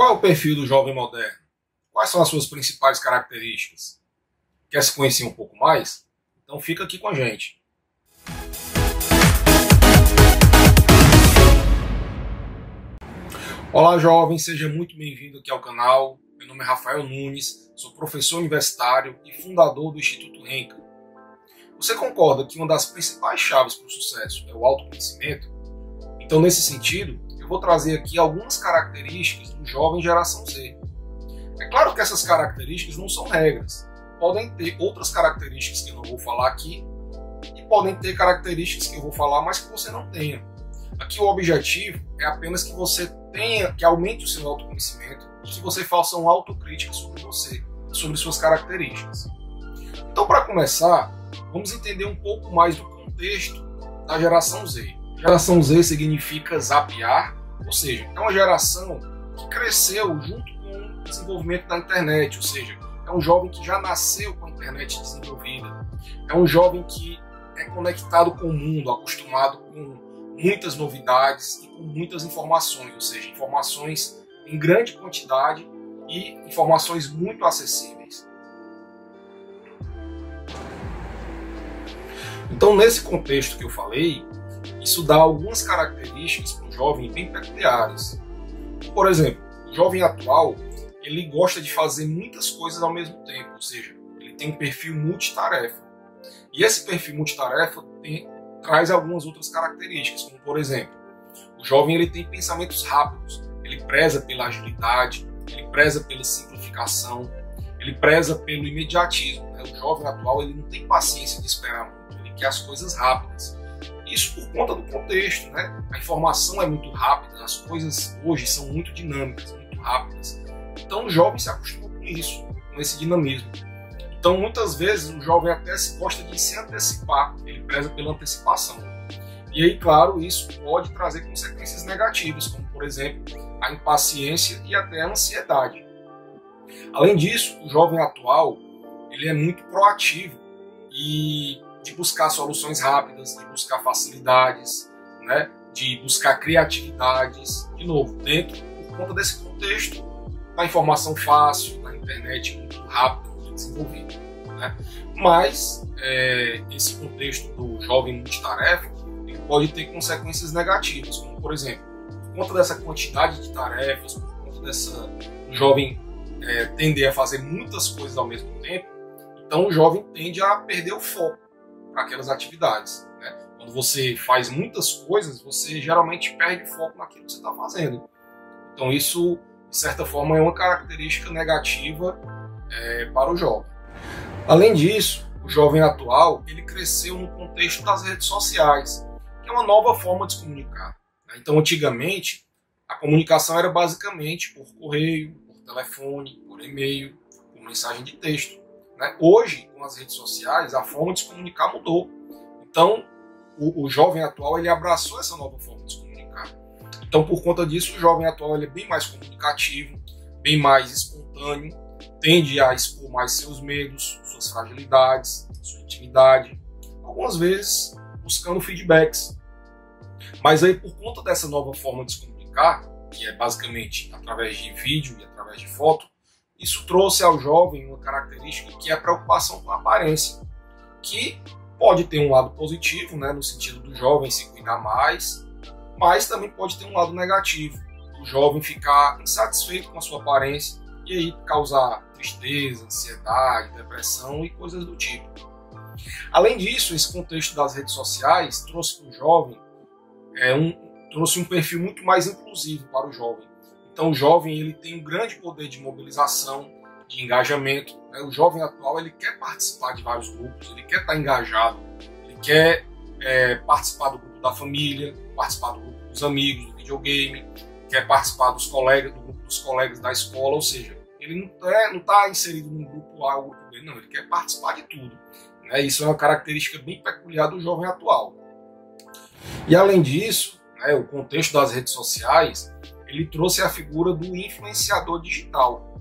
Qual é o perfil do jovem moderno? Quais são as suas principais características? Quer se conhecer um pouco mais? Então fica aqui com a gente. Olá, jovem, seja muito bem-vindo aqui ao canal. Meu nome é Rafael Nunes, sou professor universitário e fundador do Instituto Renca. Você concorda que uma das principais chaves para o sucesso é o autoconhecimento? Então, nesse sentido, vou trazer aqui algumas características do jovem geração Z. É claro que essas características não são regras. Podem ter outras características que eu não vou falar aqui e podem ter características que eu vou falar, mas que você não tenha. Aqui o objetivo é apenas que você tenha, que aumente o seu autoconhecimento que você faça uma autocrítica sobre você, sobre suas características. Então, para começar, vamos entender um pouco mais do contexto da geração Z. Geração Z significa zapear ou seja, é uma geração que cresceu junto com o desenvolvimento da internet, ou seja, é um jovem que já nasceu com a internet desenvolvida, é um jovem que é conectado com o mundo, acostumado com muitas novidades e com muitas informações, ou seja, informações em grande quantidade e informações muito acessíveis. Então, nesse contexto que eu falei, isso dá algumas características para jovem bem peculiares. Por exemplo, o jovem atual ele gosta de fazer muitas coisas ao mesmo tempo, ou seja, ele tem um perfil multitarefa. E esse perfil multitarefa tem, traz algumas outras características, como por exemplo, o jovem ele tem pensamentos rápidos, ele preza pela agilidade, ele preza pela simplificação, ele preza pelo imediatismo. Né? O jovem atual ele não tem paciência de esperar muito, ele quer as coisas rápidas. Isso por conta do contexto, né? A informação é muito rápida, as coisas hoje são muito dinâmicas, muito rápidas. Então o jovem se acostuma com isso, com esse dinamismo. Então muitas vezes o jovem até se gosta de se antecipar, ele preza pela antecipação. E aí, claro, isso pode trazer consequências negativas, como por exemplo a impaciência e até a ansiedade. Além disso, o jovem atual ele é muito proativo e de buscar soluções rápidas, de buscar facilidades, né? de buscar criatividades, de novo, dentro, por conta desse contexto da informação fácil, da internet muito rápida, muito desenvolvida. Né? Mas é, esse contexto do jovem multitarefa ele pode ter consequências negativas, como por exemplo, por conta dessa quantidade de tarefas, por conta dessa jovem é, tender a fazer muitas coisas ao mesmo tempo, então o jovem tende a perder o foco para aquelas atividades. Né? Quando você faz muitas coisas, você geralmente perde foco naquilo que você está fazendo. Então isso, de certa forma, é uma característica negativa é, para o jovem. Além disso, o jovem atual ele cresceu no contexto das redes sociais, que é uma nova forma de se comunicar. Né? Então, antigamente, a comunicação era basicamente por correio, por telefone, por e-mail, por mensagem de texto. Né? Hoje, com as redes sociais, a forma de se comunicar mudou. Então, o, o, jovem atual ele abraçou essa nova forma de se comunicar. Então, por conta disso, o jovem atual ele é bem mais comunicativo, bem mais espontâneo, tende a expor mais seus medos, suas fragilidades, sua intimidade, algumas vezes buscando feedbacks. Mas aí, por conta dessa nova forma de se comunicar, que é basicamente através de vídeo e através de foto, isso trouxe ao jovem uma característica que é a preocupação com a aparência, que pode ter um lado positivo, né, no sentido do jovem se cuidar mais, mas também pode ter um lado negativo, o jovem ficar insatisfeito com a sua aparência e aí causar tristeza, ansiedade, depressão e coisas do tipo. Além disso, esse contexto das redes sociais trouxe para o jovem é, um, trouxe um perfil muito mais inclusivo para o jovem. Então o jovem ele tem um grande poder de mobilização, de engajamento. Né? O jovem atual ele quer participar de vários grupos, ele quer estar engajado, ele quer é, participar do grupo da família, participar do grupo dos amigos, do videogame, quer participar dos colegas, do grupo dos colegas da escola, ou seja, ele não está é, inserido num grupo A ou grupo B, não, ele quer participar de tudo. Né? Isso é uma característica bem peculiar do jovem atual. E além disso, né, o contexto das redes sociais ele trouxe a figura do influenciador digital.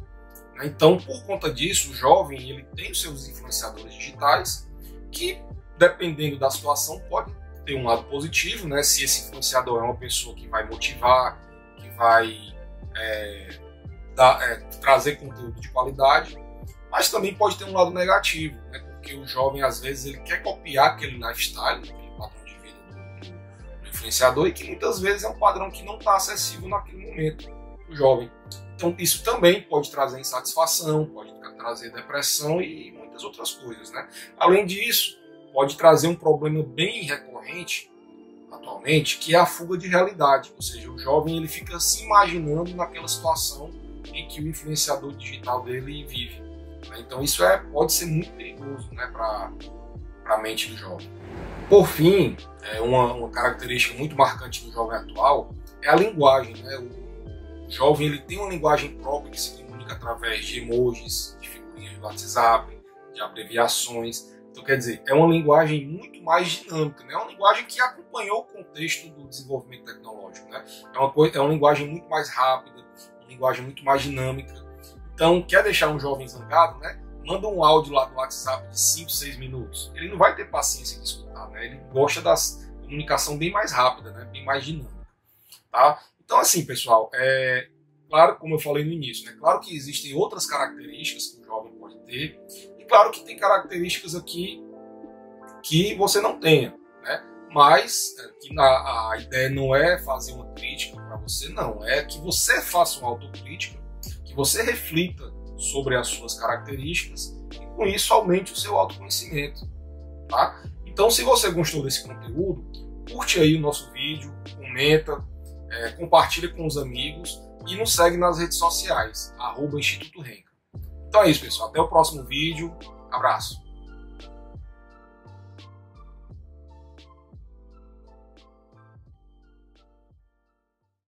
Né? Então, por conta disso, o jovem ele tem os seus influenciadores digitais que, dependendo da situação, pode ter um lado positivo, né? Se esse influenciador é uma pessoa que vai motivar, que vai é, dar, é, trazer conteúdo de qualidade, mas também pode ter um lado negativo, né? porque o jovem às vezes ele quer copiar aquele lifestyle, influenciador e que muitas vezes é um padrão que não está acessível naquele momento para o jovem. Então isso também pode trazer insatisfação, pode trazer depressão e muitas outras coisas, né? Além disso, pode trazer um problema bem recorrente atualmente, que é a fuga de realidade, ou seja, o jovem ele fica se imaginando naquela situação em que o influenciador digital dele vive. Né? Então isso é, pode ser muito perigoso né, para a mente do jovem. Por fim, é uma, uma, característica muito marcante do jovem atual é a linguagem. Né? O, o jovem ele tem uma linguagem própria que se comunica através de emojis, de figurinhas do WhatsApp, de abreviações. Então, quer dizer, é uma linguagem muito mais dinâmica, né? é uma linguagem que acompanhou o contexto do desenvolvimento tecnológico. Né? É, uma coisa, é uma linguagem muito mais rápida, uma linguagem muito mais dinâmica. Então, quer deixar um jovem zangado, né? Manda um áudio lá no WhatsApp de 5, 6 minutos. Ele não vai ter paciência de escutar, né? ele gosta da comunicação bem mais rápida, né? bem mais dinâmica. Tá? Então, assim, pessoal, é, claro, como eu falei no início, né? claro que existem outras características que o jovem pode ter, claro que tem características aqui que você não tenha, né? Mas é, que na, a ideia não é fazer uma crítica para você, não. É que você faça uma autocrítica, que você reflita sobre as suas características e com isso aumente o seu autoconhecimento, tá? Então, se você gostou desse conteúdo, curte aí o nosso vídeo, comenta, é, compartilha com os amigos e nos segue nas redes sociais, arroba Instituto Renca. Então é isso, pessoal. Até o próximo vídeo. Abraço.